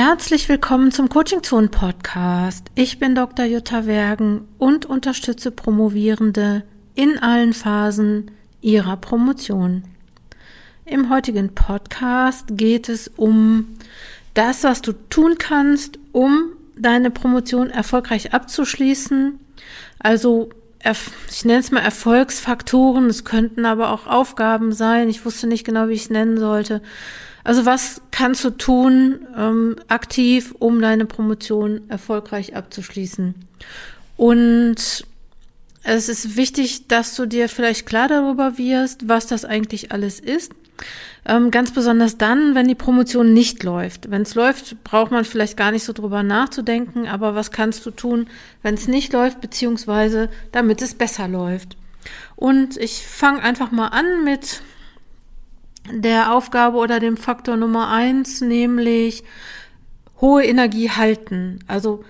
Herzlich willkommen zum Coaching Zone Podcast. Ich bin Dr. Jutta Wergen und unterstütze Promovierende in allen Phasen ihrer Promotion. Im heutigen Podcast geht es um das, was du tun kannst, um deine Promotion erfolgreich abzuschließen. Also ich nenne es mal Erfolgsfaktoren, es könnten aber auch Aufgaben sein. Ich wusste nicht genau, wie ich es nennen sollte. Also was kannst du tun ähm, aktiv, um deine Promotion erfolgreich abzuschließen? Und es ist wichtig, dass du dir vielleicht klar darüber wirst, was das eigentlich alles ist. Ähm, ganz besonders dann, wenn die Promotion nicht läuft. Wenn es läuft, braucht man vielleicht gar nicht so drüber nachzudenken, aber was kannst du tun, wenn es nicht läuft, beziehungsweise damit es besser läuft? Und ich fange einfach mal an mit der Aufgabe oder dem Faktor Nummer eins, nämlich hohe Energie halten. Also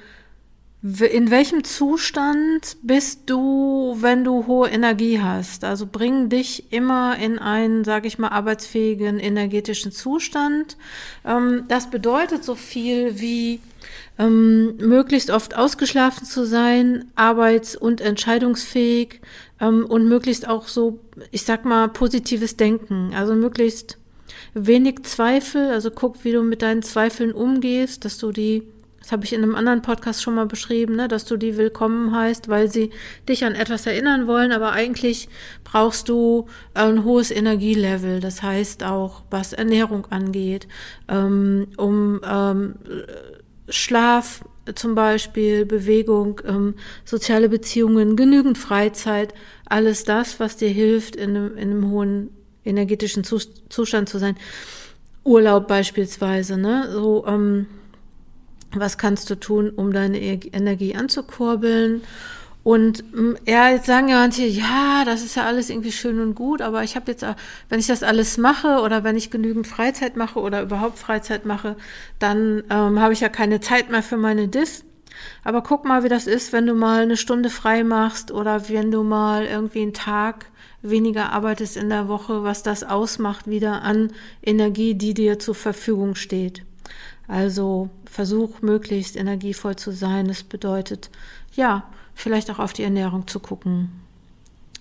in welchem Zustand bist du, wenn du hohe Energie hast? Also bring dich immer in einen, sage ich mal, arbeitsfähigen energetischen Zustand. Ähm, das bedeutet so viel wie ähm, möglichst oft ausgeschlafen zu sein, arbeits- und entscheidungsfähig ähm, und möglichst auch so, ich sag mal, positives Denken. Also möglichst wenig Zweifel. Also guck, wie du mit deinen Zweifeln umgehst, dass du die das habe ich in einem anderen Podcast schon mal beschrieben, ne, dass du die willkommen heißt, weil sie dich an etwas erinnern wollen, aber eigentlich brauchst du ein hohes Energielevel. Das heißt auch, was Ernährung angeht, ähm, um ähm, Schlaf zum Beispiel, Bewegung, ähm, soziale Beziehungen, genügend Freizeit, alles das, was dir hilft, in einem, in einem hohen energetischen Zustand zu sein. Urlaub beispielsweise, ne? So, ähm, was kannst du tun, um deine Energie anzukurbeln? Und mm, ja, jetzt sagen ja manche, ja, das ist ja alles irgendwie schön und gut, aber ich habe jetzt, wenn ich das alles mache oder wenn ich genügend Freizeit mache oder überhaupt Freizeit mache, dann ähm, habe ich ja keine Zeit mehr für meine Dis. Aber guck mal, wie das ist, wenn du mal eine Stunde frei machst oder wenn du mal irgendwie einen Tag weniger arbeitest in der Woche, was das ausmacht wieder an Energie, die dir zur Verfügung steht. Also versuch möglichst energievoll zu sein. Das bedeutet, ja, vielleicht auch auf die Ernährung zu gucken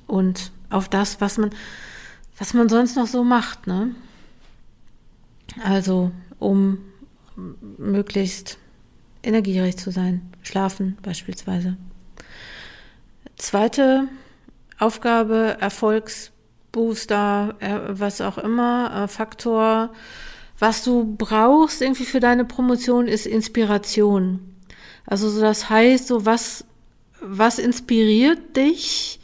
und auf das, was man, was man sonst noch so macht, ne? Also, um möglichst energiereich zu sein. Schlafen beispielsweise. Zweite Aufgabe, Erfolgsbooster, äh, was auch immer, äh, Faktor, was du brauchst irgendwie für deine Promotion ist Inspiration. Also so das heißt, so was, was inspiriert dich,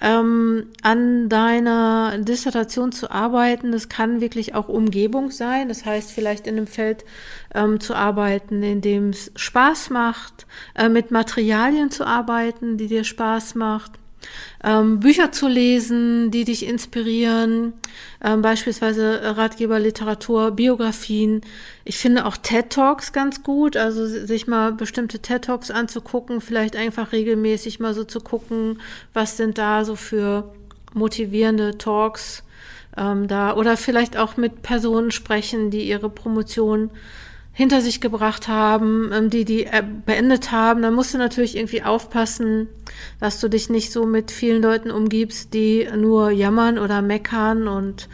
ähm, an deiner Dissertation zu arbeiten. Das kann wirklich auch Umgebung sein. Das heißt, vielleicht in einem Feld ähm, zu arbeiten, in dem es Spaß macht, äh, mit Materialien zu arbeiten, die dir Spaß macht ähm, Bücher zu lesen, die dich inspirieren, ähm, beispielsweise Ratgeberliteratur, Biografien. Ich finde auch TED Talks ganz gut, also sich mal bestimmte TED Talks anzugucken, vielleicht einfach regelmäßig mal so zu gucken, was sind da so für motivierende Talks ähm, da oder vielleicht auch mit Personen sprechen, die ihre Promotion hinter sich gebracht haben, ähm, die die äh, beendet haben, dann musst du natürlich irgendwie aufpassen, dass du dich nicht so mit vielen Leuten umgibst, die nur jammern oder meckern und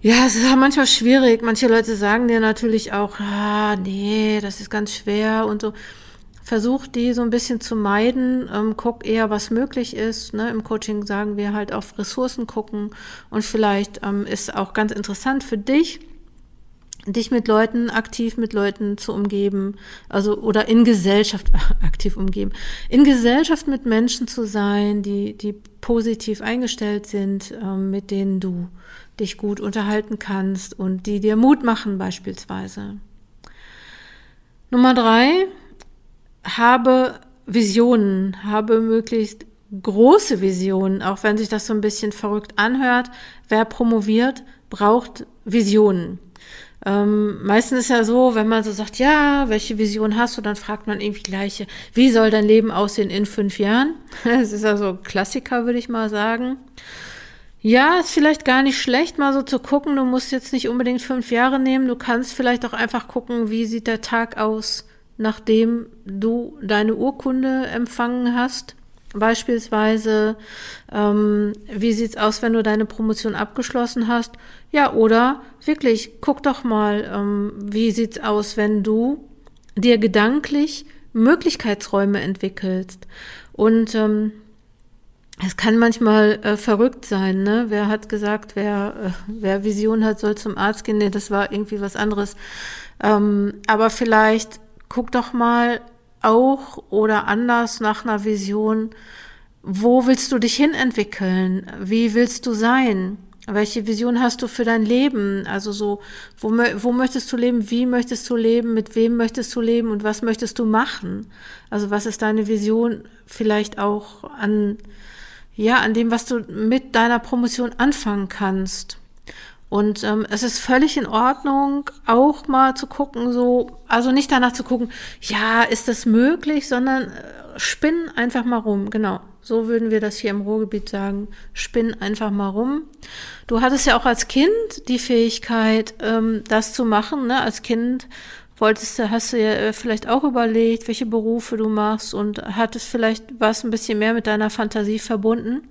ja, es ist halt manchmal schwierig. Manche Leute sagen dir natürlich auch, ah, nee, das ist ganz schwer und so. Versuch die so ein bisschen zu meiden, ähm, guck eher, was möglich ist. Ne? Im Coaching sagen wir halt auf Ressourcen gucken und vielleicht ähm, ist auch ganz interessant für dich, dich mit Leuten, aktiv mit Leuten zu umgeben, also oder in Gesellschaft aktiv umgeben, in Gesellschaft mit Menschen zu sein, die, die positiv eingestellt sind, ähm, mit denen du dich gut unterhalten kannst und die dir Mut machen beispielsweise. Nummer drei, habe Visionen, habe möglichst große Visionen, auch wenn sich das so ein bisschen verrückt anhört. Wer promoviert, braucht Visionen. Ähm, meistens ist ja so, wenn man so sagt, ja, welche Vision hast du, dann fragt man irgendwie gleiche, wie soll dein Leben aussehen in fünf Jahren? Das ist also Klassiker, würde ich mal sagen. Ja, ist vielleicht gar nicht schlecht, mal so zu gucken. Du musst jetzt nicht unbedingt fünf Jahre nehmen. Du kannst vielleicht auch einfach gucken, wie sieht der Tag aus, nachdem du deine Urkunde empfangen hast. Beispielsweise, ähm, wie sieht's aus, wenn du deine Promotion abgeschlossen hast? Ja, oder wirklich, guck doch mal, ähm, wie sieht's aus, wenn du dir gedanklich Möglichkeitsräume entwickelst. Und ähm, es kann manchmal äh, verrückt sein, ne? Wer hat gesagt, wer, äh, wer Vision hat, soll zum Arzt gehen? Nee, das war irgendwie was anderes. Ähm, aber vielleicht guck doch mal auch oder anders nach einer Vision, wo willst du dich hin entwickeln? Wie willst du sein? Welche Vision hast du für dein Leben? Also so, wo, wo möchtest du leben? Wie möchtest du leben? Mit wem möchtest du leben? Und was möchtest du machen? Also was ist deine Vision vielleicht auch an, ja, an dem, was du mit deiner Promotion anfangen kannst? Und ähm, es ist völlig in Ordnung, auch mal zu gucken, so, also nicht danach zu gucken, ja, ist das möglich, sondern äh, spinn einfach mal rum, genau. So würden wir das hier im Ruhrgebiet sagen. Spinn einfach mal rum. Du hattest ja auch als Kind die Fähigkeit, ähm, das zu machen. Ne? Als Kind wolltest du, hast du ja äh, vielleicht auch überlegt, welche Berufe du machst und hattest vielleicht was ein bisschen mehr mit deiner Fantasie verbunden.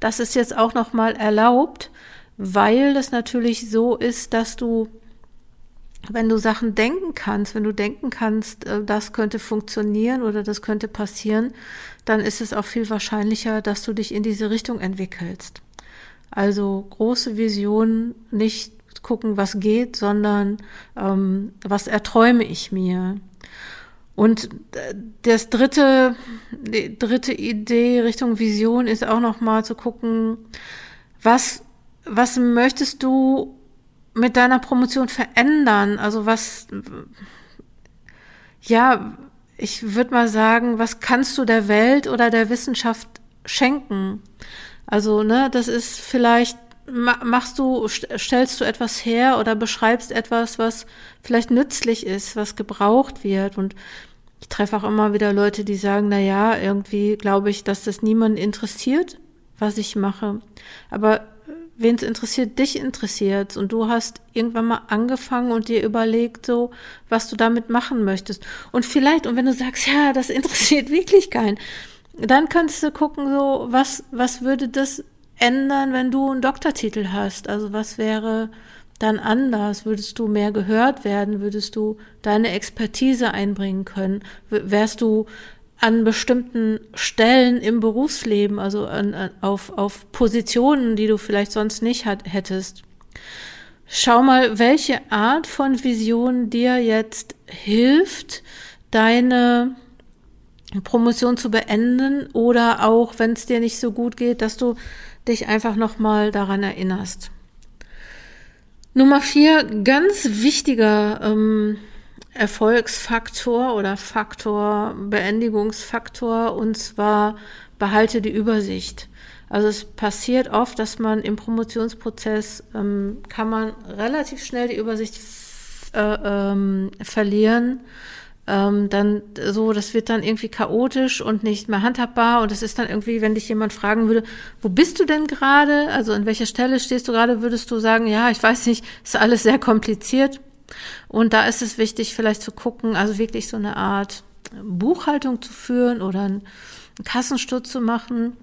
Das ist jetzt auch nochmal erlaubt weil das natürlich so ist, dass du, wenn du Sachen denken kannst, wenn du denken kannst, äh, das könnte funktionieren oder das könnte passieren, dann ist es auch viel wahrscheinlicher, dass du dich in diese Richtung entwickelst. Also große Visionen, nicht gucken, was geht, sondern ähm, was erträume ich mir. Und äh, das dritte, die dritte Idee Richtung Vision ist auch noch mal zu gucken, was was möchtest du mit deiner Promotion verändern? Also was, ja, ich würde mal sagen, was kannst du der Welt oder der Wissenschaft schenken? Also, ne, das ist vielleicht, machst du, stellst du etwas her oder beschreibst etwas, was vielleicht nützlich ist, was gebraucht wird und ich treffe auch immer wieder Leute, die sagen, na ja, irgendwie glaube ich, dass das niemanden interessiert, was ich mache. Aber wen es interessiert, dich interessiert und du hast irgendwann mal angefangen und dir überlegt, so, was du damit machen möchtest. Und vielleicht, und wenn du sagst, ja, das interessiert wirklich keinen, dann kannst du gucken, so, was, was würde das ändern, wenn du einen Doktortitel hast? Also was wäre dann anders? Würdest du mehr gehört werden? Würdest du deine Expertise einbringen können? Wärst du an bestimmten Stellen im Berufsleben, also an, an, auf, auf Positionen, die du vielleicht sonst nicht hat, hättest. Schau mal, welche Art von Vision dir jetzt hilft, deine Promotion zu beenden oder auch, wenn es dir nicht so gut geht, dass du dich einfach nochmal daran erinnerst. Nummer vier, ganz wichtiger ähm, Erfolgsfaktor oder Faktor, Beendigungsfaktor und zwar behalte die Übersicht. Also es passiert oft, dass man im Promotionsprozess ähm, kann man relativ schnell die Übersicht äh, ähm, verlieren. Ähm, dann so, das wird dann irgendwie chaotisch und nicht mehr handhabbar und es ist dann irgendwie, wenn dich jemand fragen würde, wo bist du denn gerade? Also an welcher Stelle stehst du gerade? Würdest du sagen, ja, ich weiß nicht, ist alles sehr kompliziert. Und da ist es wichtig, vielleicht zu gucken, also wirklich so eine Art Buchhaltung zu führen oder einen Kassensturz zu machen.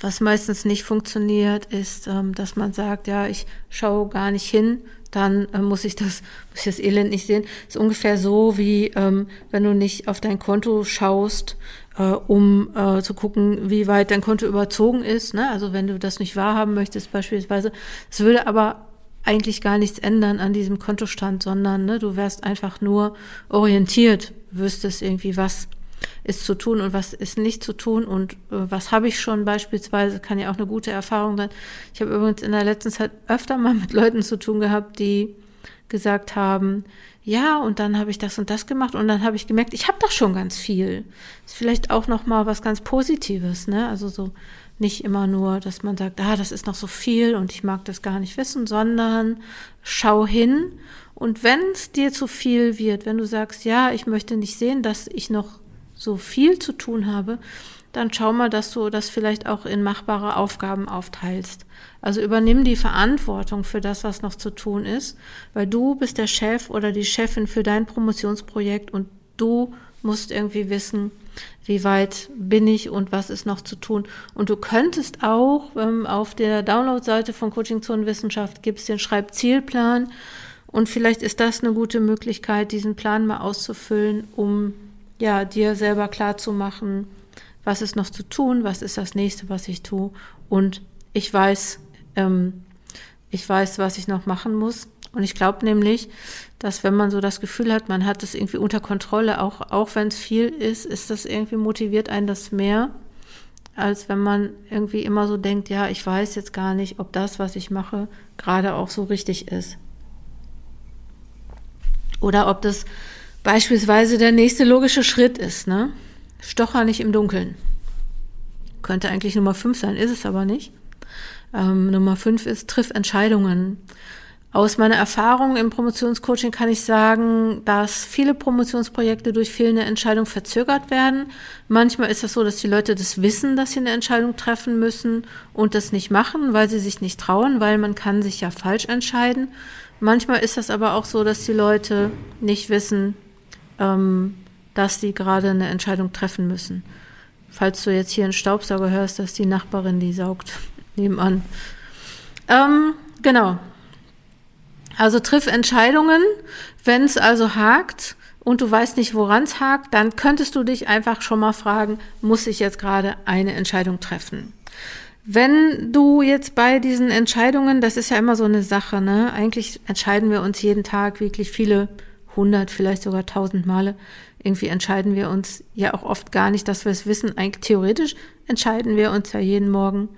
Was meistens nicht funktioniert, ist, ähm, dass man sagt, ja, ich schaue gar nicht hin, dann äh, muss ich das, muss ich das Elend nicht sehen. Ist ungefähr so wie, ähm, wenn du nicht auf dein Konto schaust, äh, um äh, zu gucken, wie weit dein Konto überzogen ist. Ne? Also wenn du das nicht wahrhaben möchtest beispielsweise. Es würde aber eigentlich gar nichts ändern an diesem Kontostand, sondern ne, du wärst einfach nur orientiert, wüsstest irgendwie, was ist zu tun und was ist nicht zu tun und äh, was habe ich schon beispielsweise, kann ja auch eine gute Erfahrung sein. Ich habe übrigens in der letzten Zeit öfter mal mit Leuten zu tun gehabt, die gesagt haben, ja, und dann habe ich das und das gemacht und dann habe ich gemerkt, ich habe doch schon ganz viel. Ist vielleicht auch noch mal was ganz Positives, ne? Also so nicht immer nur, dass man sagt, ah, das ist noch so viel und ich mag das gar nicht wissen, sondern schau hin und wenn es dir zu viel wird, wenn du sagst, ja, ich möchte nicht sehen, dass ich noch so viel zu tun habe, dann schau mal, dass du das vielleicht auch in machbare Aufgaben aufteilst. Also übernimm die Verantwortung für das, was noch zu tun ist, weil du bist der Chef oder die Chefin für dein Promotionsprojekt und du musst irgendwie wissen, wie weit bin ich und was ist noch zu tun. Und du könntest auch ähm, auf der Download-Seite von Coaching Zonenwissenschaft gibt es den Schreibzielplan und vielleicht ist das eine gute Möglichkeit, diesen Plan mal auszufüllen, um ja dir selber klar zu machen, was ist noch zu tun, was ist das nächste, was ich tue und ich weiß, ähm, ich weiß, was ich noch machen muss. Und ich glaube nämlich, dass wenn man so das Gefühl hat, man hat es irgendwie unter Kontrolle, auch, auch wenn es viel ist, ist das irgendwie motiviert einen das mehr, als wenn man irgendwie immer so denkt, ja, ich weiß jetzt gar nicht, ob das, was ich mache, gerade auch so richtig ist. Oder ob das beispielsweise der nächste logische Schritt ist, ne? Stocher nicht im Dunkeln. Könnte eigentlich Nummer fünf sein, ist es aber nicht. Ähm, Nummer fünf ist, triff Entscheidungen. Aus meiner Erfahrung im Promotionscoaching kann ich sagen, dass viele Promotionsprojekte durch fehlende Entscheidung verzögert werden. Manchmal ist das so, dass die Leute das wissen, dass sie eine Entscheidung treffen müssen und das nicht machen, weil sie sich nicht trauen, weil man kann sich ja falsch entscheiden. Manchmal ist das aber auch so, dass die Leute nicht wissen, ähm, dass sie gerade eine Entscheidung treffen müssen. Falls du jetzt hier einen Staubsauger hörst, dass die Nachbarin die saugt nebenan. Ähm, genau. Also triff Entscheidungen. Wenn es also hakt und du weißt nicht, woran es hakt, dann könntest du dich einfach schon mal fragen, muss ich jetzt gerade eine Entscheidung treffen? Wenn du jetzt bei diesen Entscheidungen, das ist ja immer so eine Sache, ne? Eigentlich entscheiden wir uns jeden Tag wirklich viele hundert, vielleicht sogar tausend Male. Irgendwie entscheiden wir uns ja auch oft gar nicht, dass wir es wissen. Eigentlich theoretisch entscheiden wir uns ja jeden Morgen,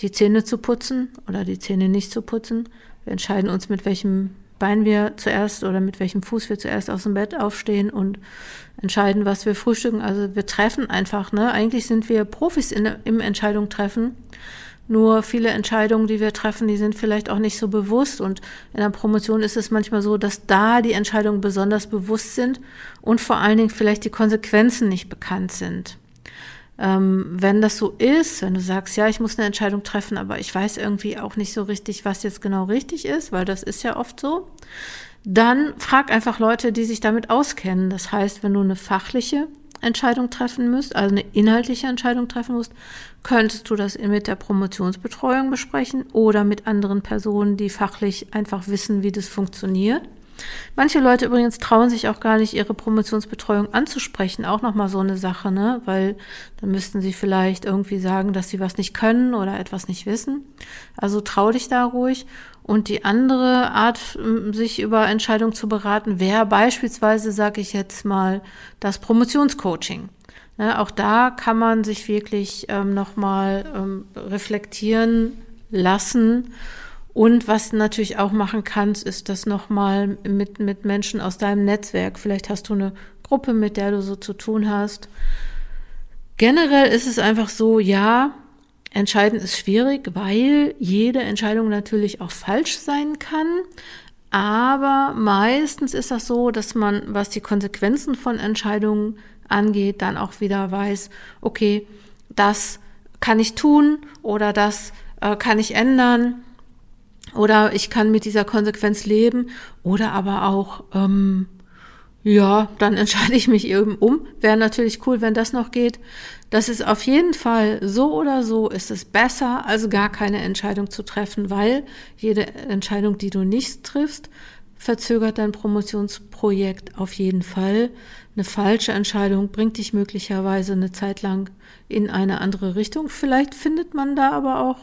die Zähne zu putzen oder die Zähne nicht zu putzen. Wir entscheiden uns, mit welchem Bein wir zuerst oder mit welchem Fuß wir zuerst aus dem Bett aufstehen und entscheiden, was wir frühstücken. Also wir treffen einfach, ne? Eigentlich sind wir Profis in, im Entscheidung treffen. Nur viele Entscheidungen, die wir treffen, die sind vielleicht auch nicht so bewusst. Und in der Promotion ist es manchmal so, dass da die Entscheidungen besonders bewusst sind und vor allen Dingen vielleicht die Konsequenzen nicht bekannt sind. Ähm, wenn das so ist, wenn du sagst, ja, ich muss eine Entscheidung treffen, aber ich weiß irgendwie auch nicht so richtig, was jetzt genau richtig ist, weil das ist ja oft so, dann frag einfach Leute, die sich damit auskennen. Das heißt, wenn du eine fachliche Entscheidung treffen müsst, also eine inhaltliche Entscheidung treffen musst, könntest du das mit der Promotionsbetreuung besprechen oder mit anderen Personen, die fachlich einfach wissen, wie das funktioniert. Manche Leute übrigens trauen sich auch gar nicht, ihre Promotionsbetreuung anzusprechen. Auch nochmal so eine Sache, ne? Weil dann müssten sie vielleicht irgendwie sagen, dass sie was nicht können oder etwas nicht wissen. Also trau dich da ruhig. Und die andere Art, sich über Entscheidungen zu beraten, wäre beispielsweise, sage ich jetzt mal, das Promotionscoaching. Ne, auch da kann man sich wirklich ähm, nochmal ähm, reflektieren lassen und was du natürlich auch machen kannst, ist das nochmal mit, mit Menschen aus deinem Netzwerk. Vielleicht hast du eine Gruppe, mit der du so zu tun hast. Generell ist es einfach so, ja, entscheiden ist schwierig, weil jede Entscheidung natürlich auch falsch sein kann. Aber meistens ist das so, dass man, was die Konsequenzen von Entscheidungen angeht, dann auch wieder weiß, okay, das kann ich tun oder das äh, kann ich ändern oder ich kann mit dieser Konsequenz leben. Oder aber auch, ähm, ja, dann entscheide ich mich eben um. Wäre natürlich cool, wenn das noch geht. Das ist auf jeden Fall so oder so ist es besser, als gar keine Entscheidung zu treffen, weil jede Entscheidung, die du nicht triffst, verzögert dein Promotionsprojekt auf jeden Fall. Eine falsche Entscheidung bringt dich möglicherweise eine Zeit lang in eine andere Richtung. Vielleicht findet man da aber auch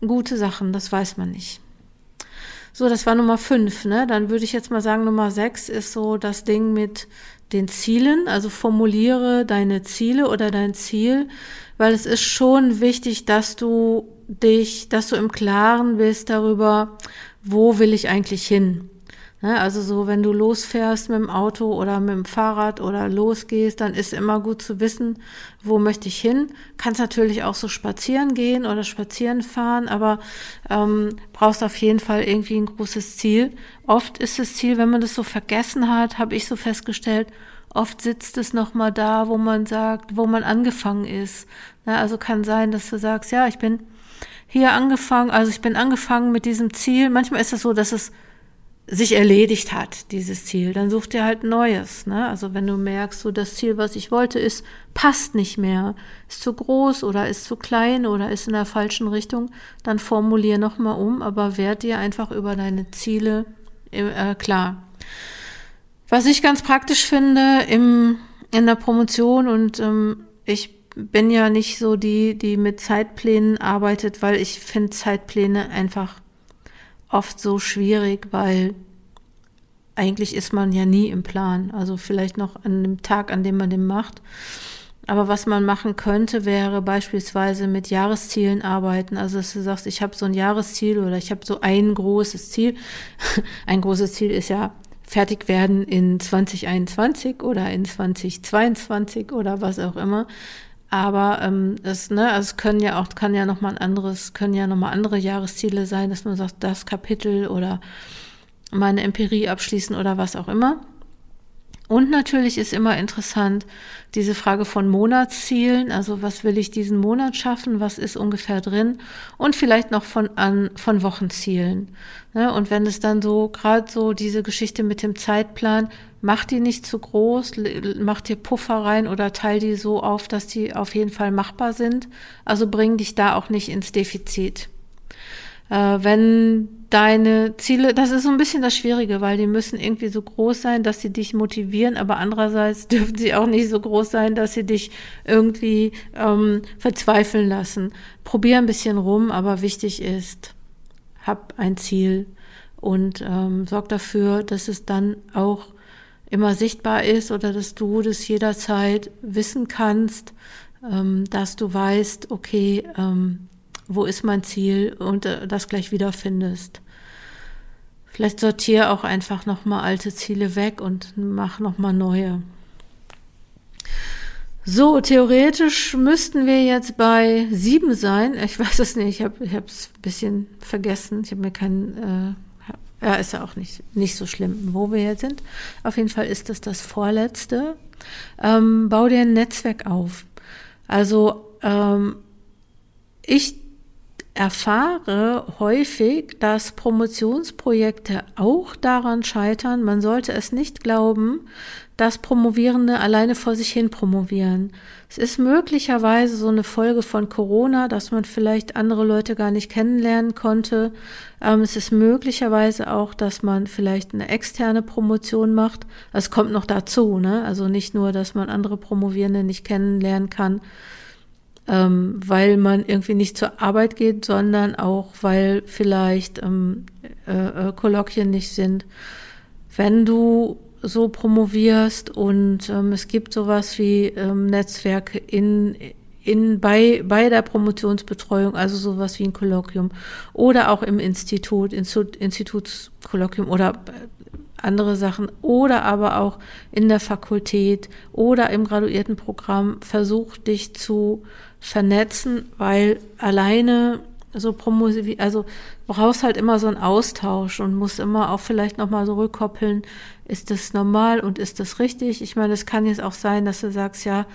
gute Sachen, das weiß man nicht. So, das war Nummer fünf, ne? Dann würde ich jetzt mal sagen, Nummer sechs ist so das Ding mit den Zielen. Also formuliere deine Ziele oder dein Ziel, weil es ist schon wichtig, dass du dich, dass du im Klaren bist darüber, wo will ich eigentlich hin? Ne, also so, wenn du losfährst mit dem Auto oder mit dem Fahrrad oder losgehst, dann ist immer gut zu wissen, wo möchte ich hin. Kannst natürlich auch so spazieren gehen oder spazieren fahren, aber ähm, brauchst auf jeden Fall irgendwie ein großes Ziel. Oft ist das Ziel, wenn man das so vergessen hat, habe ich so festgestellt, oft sitzt es nochmal da, wo man sagt, wo man angefangen ist. Ja, also kann sein, dass du sagst, ja, ich bin hier angefangen, also ich bin angefangen mit diesem Ziel. Manchmal ist es so, dass es sich erledigt hat, dieses Ziel, dann such dir halt Neues. Ne? Also wenn du merkst, so das Ziel, was ich wollte, ist, passt nicht mehr, ist zu groß oder ist zu klein oder ist in der falschen Richtung, dann formulier nochmal um, aber werd dir einfach über deine Ziele äh, klar. Was ich ganz praktisch finde im, in der Promotion und ähm, ich bin ja nicht so die, die mit Zeitplänen arbeitet, weil ich finde Zeitpläne einfach oft so schwierig, weil eigentlich ist man ja nie im Plan. Also vielleicht noch an dem Tag, an dem man den macht. Aber was man machen könnte, wäre beispielsweise mit Jahreszielen arbeiten. Also dass du sagst, ich habe so ein Jahresziel oder ich habe so ein großes Ziel. ein großes Ziel ist ja fertig werden in 2021 oder in 2022 oder was auch immer. Aber ähm, es, ne, also es können ja auch, kann ja noch mal ein anderes, können ja noch mal andere Jahresziele sein, dass man sagt, das Kapitel oder meine Empirie abschließen oder was auch immer. Und natürlich ist immer interessant diese Frage von Monatszielen, also was will ich diesen Monat schaffen, was ist ungefähr drin und vielleicht noch von an von Wochenzielen. Ne? Und wenn es dann so gerade so diese Geschichte mit dem Zeitplan, mach die nicht zu groß, mach dir Puffer rein oder teil die so auf, dass die auf jeden Fall machbar sind. Also bring dich da auch nicht ins Defizit. Äh, wenn deine Ziele, das ist so ein bisschen das Schwierige, weil die müssen irgendwie so groß sein, dass sie dich motivieren, aber andererseits dürfen sie auch nicht so groß sein, dass sie dich irgendwie ähm, verzweifeln lassen. Probier ein bisschen rum, aber wichtig ist, hab ein Ziel und ähm, sorg dafür, dass es dann auch immer sichtbar ist oder dass du das jederzeit wissen kannst, ähm, dass du weißt, okay, ähm, wo ist mein Ziel und äh, das gleich wiederfindest. Vielleicht sortiere auch einfach nochmal alte Ziele weg und mach nochmal neue. So, theoretisch müssten wir jetzt bei sieben sein. Ich weiß es nicht, ich habe es ein bisschen vergessen. Ich habe mir keinen, äh, ja, ist ja auch nicht, nicht so schlimm, wo wir jetzt sind. Auf jeden Fall ist das das vorletzte. Ähm, bau dir ein Netzwerk auf. Also ähm, ich erfahre häufig, dass Promotionsprojekte auch daran scheitern, man sollte es nicht glauben, dass Promovierende alleine vor sich hin promovieren. Es ist möglicherweise so eine Folge von Corona, dass man vielleicht andere Leute gar nicht kennenlernen konnte. Ähm, es ist möglicherweise auch, dass man vielleicht eine externe Promotion macht. Es kommt noch dazu, ne? Also nicht nur, dass man andere Promovierende nicht kennenlernen kann, ähm, weil man irgendwie nicht zur Arbeit geht, sondern auch, weil vielleicht ähm, äh, äh, Kolloquien nicht sind. Wenn du so promovierst und ähm, es gibt sowas wie ähm, Netzwerke in, in, bei, bei der Promotionsbetreuung, also sowas wie ein Kolloquium oder auch im Institut, Institut Institutskolloquium oder andere Sachen oder aber auch in der Fakultät oder im Graduiertenprogramm versuch dich zu vernetzen, weil alleine so promovieren, also brauchst halt immer so einen Austausch und musst immer auch vielleicht nochmal so rückkoppeln, ist das normal und ist das richtig? Ich meine, es kann jetzt auch sein, dass du sagst, ja,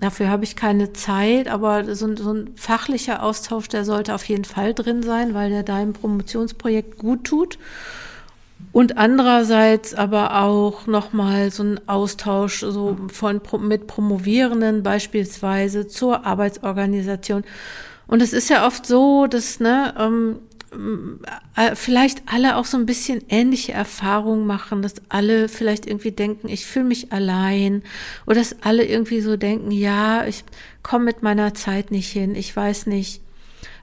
dafür habe ich keine Zeit, aber so, so ein fachlicher Austausch, der sollte auf jeden Fall drin sein, weil der deinem Promotionsprojekt gut tut. Und andererseits aber auch nochmal so ein Austausch so von, mit Promovierenden beispielsweise zur Arbeitsorganisation. Und es ist ja oft so, dass ne, ähm, äh, vielleicht alle auch so ein bisschen ähnliche Erfahrungen machen, dass alle vielleicht irgendwie denken, ich fühle mich allein oder dass alle irgendwie so denken, ja, ich komme mit meiner Zeit nicht hin, ich weiß nicht,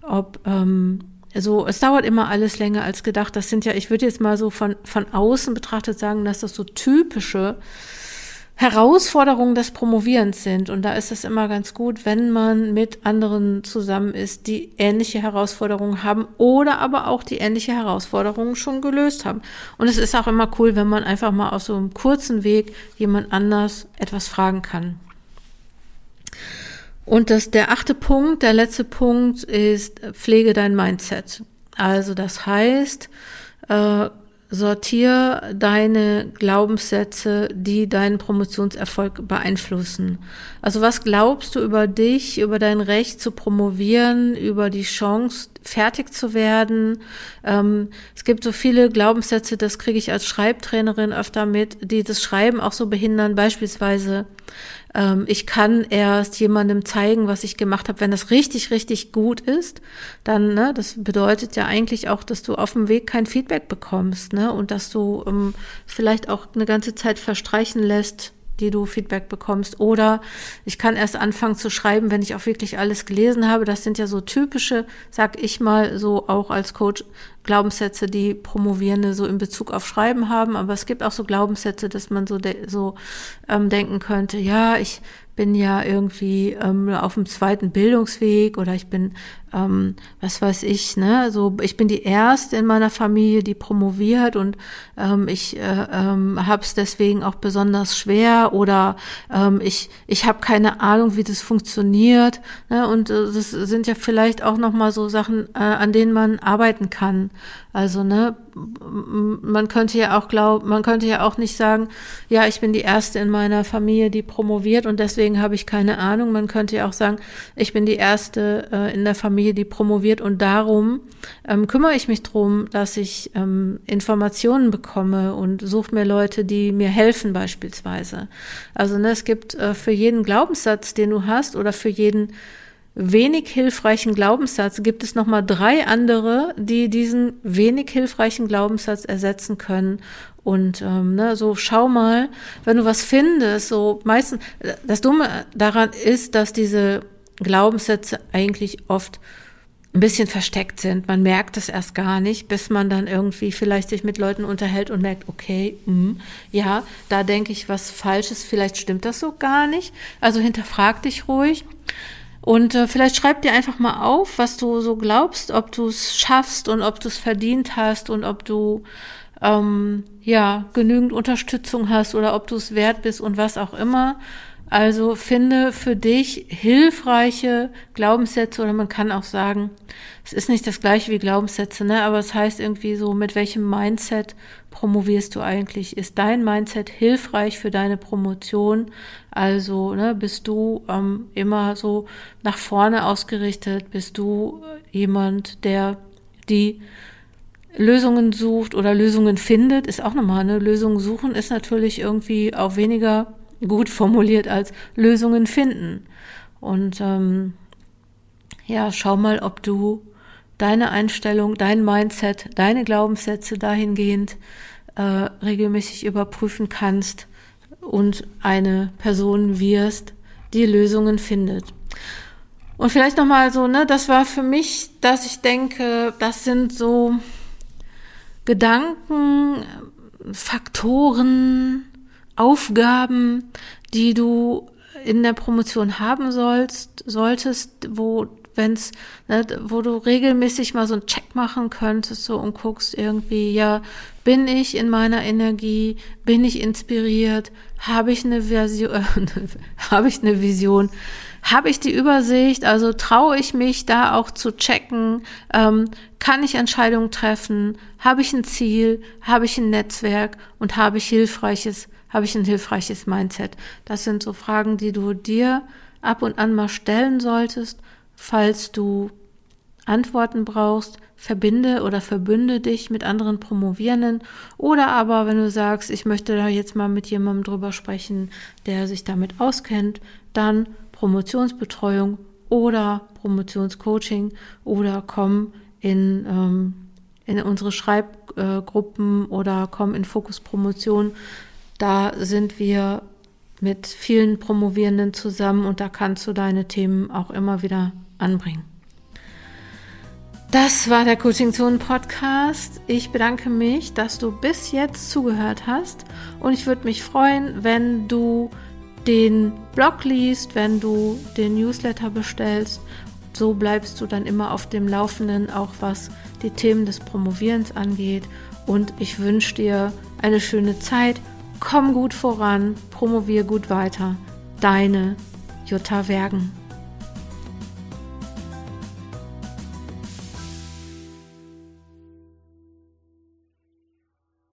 ob ähm, also es dauert immer alles länger als gedacht. Das sind ja, ich würde jetzt mal so von, von außen betrachtet sagen, dass das so typische Herausforderungen des Promovierens sind. Und da ist es immer ganz gut, wenn man mit anderen zusammen ist, die ähnliche Herausforderungen haben oder aber auch die ähnliche Herausforderungen schon gelöst haben. Und es ist auch immer cool, wenn man einfach mal auf so einem kurzen Weg jemand anders etwas fragen kann. Und das, der achte Punkt, der letzte Punkt ist, pflege dein Mindset. Also das heißt, äh, sortier deine Glaubenssätze, die deinen Promotionserfolg beeinflussen. Also was glaubst du über dich, über dein Recht zu promovieren, über die Chance, fertig zu werden? Ähm, es gibt so viele Glaubenssätze, das kriege ich als Schreibtrainerin öfter mit, die das Schreiben auch so behindern. Beispielsweise, ich kann erst jemandem zeigen, was ich gemacht habe, wenn das richtig, richtig gut ist. Dann, ne, das bedeutet ja eigentlich auch, dass du auf dem Weg kein Feedback bekommst, ne, und dass du ähm, vielleicht auch eine ganze Zeit verstreichen lässt, die du Feedback bekommst. Oder ich kann erst anfangen zu schreiben, wenn ich auch wirklich alles gelesen habe. Das sind ja so typische, sag ich mal, so auch als Coach Glaubenssätze, die Promovierende so in Bezug auf Schreiben haben. Aber es gibt auch so Glaubenssätze, dass man so, so ähm, denken könnte, ja, ich bin ja irgendwie ähm, auf dem zweiten Bildungsweg oder ich bin, ähm, was weiß ich, ne, so ich bin die erste in meiner Familie, die promoviert und ähm, ich äh, ähm, habe es deswegen auch besonders schwer oder ähm, ich ich habe keine Ahnung, wie das funktioniert. Ne, und äh, das sind ja vielleicht auch noch mal so Sachen, äh, an denen man arbeiten kann. Also ne, man könnte ja auch glauben, man könnte ja auch nicht sagen, ja, ich bin die erste in meiner Familie, die promoviert und deswegen habe ich keine Ahnung. Man könnte ja auch sagen, ich bin die erste äh, in der Familie, die promoviert und darum ähm, kümmere ich mich drum, dass ich ähm, Informationen bekomme und suche mir Leute, die mir helfen beispielsweise. Also ne, es gibt äh, für jeden Glaubenssatz, den du hast oder für jeden wenig hilfreichen Glaubenssatz gibt es nochmal drei andere, die diesen wenig hilfreichen Glaubenssatz ersetzen können. Und ähm, ne, so schau mal, wenn du was findest, so meistens, das Dumme daran ist, dass diese Glaubenssätze eigentlich oft ein bisschen versteckt sind. Man merkt es erst gar nicht, bis man dann irgendwie vielleicht sich mit Leuten unterhält und merkt, okay, mh, ja, da denke ich was Falsches, vielleicht stimmt das so gar nicht. Also hinterfrag dich ruhig. Und äh, vielleicht schreib dir einfach mal auf, was du so glaubst, ob du es schaffst und ob du es verdient hast und ob du ähm, ja genügend Unterstützung hast oder ob du es wert bist und was auch immer. Also finde für dich hilfreiche Glaubenssätze oder man kann auch sagen, es ist nicht das gleiche wie Glaubenssätze, ne? aber es heißt irgendwie so, mit welchem Mindset promovierst du eigentlich? Ist dein Mindset hilfreich für deine Promotion? Also ne, bist du ähm, immer so nach vorne ausgerichtet? Bist du jemand, der die Lösungen sucht oder Lösungen findet? Ist auch nochmal eine Lösung suchen ist natürlich irgendwie auch weniger gut formuliert als Lösungen finden. Und ähm, ja, schau mal, ob du deine Einstellung, dein Mindset, deine Glaubenssätze dahingehend äh, regelmäßig überprüfen kannst und eine Person wirst, die Lösungen findet. Und vielleicht nochmal so, ne, das war für mich, dass ich denke, das sind so Gedanken, Faktoren, Aufgaben, die du in der Promotion haben sollst, solltest, wo wenn's, ne, wo du regelmäßig mal so einen Check machen könntest so und guckst irgendwie, ja, bin ich in meiner Energie, bin ich inspiriert, habe ich eine Version, habe ich eine Vision, habe ich die Übersicht, also traue ich mich da auch zu checken, ähm, kann ich Entscheidungen treffen, habe ich ein Ziel, habe ich ein Netzwerk? Und habe ich hilfreiches habe ich ein hilfreiches Mindset? Das sind so Fragen, die du dir ab und an mal stellen solltest, falls du Antworten brauchst, verbinde oder verbünde dich mit anderen Promovierenden. Oder aber wenn du sagst, ich möchte da jetzt mal mit jemandem drüber sprechen, der sich damit auskennt, dann Promotionsbetreuung oder Promotionscoaching oder komm in, ähm, in unsere Schreibgruppen oder komm in Fokus Promotion. Da sind wir mit vielen Promovierenden zusammen und da kannst du deine Themen auch immer wieder anbringen. Das war der Coaching Zone Podcast. Ich bedanke mich, dass du bis jetzt zugehört hast und ich würde mich freuen, wenn du den Blog liest, wenn du den Newsletter bestellst. So bleibst du dann immer auf dem Laufenden, auch was die Themen des Promovierens angeht. Und ich wünsche dir eine schöne Zeit Komm gut voran, promovier gut weiter. Deine Jutta Wergen.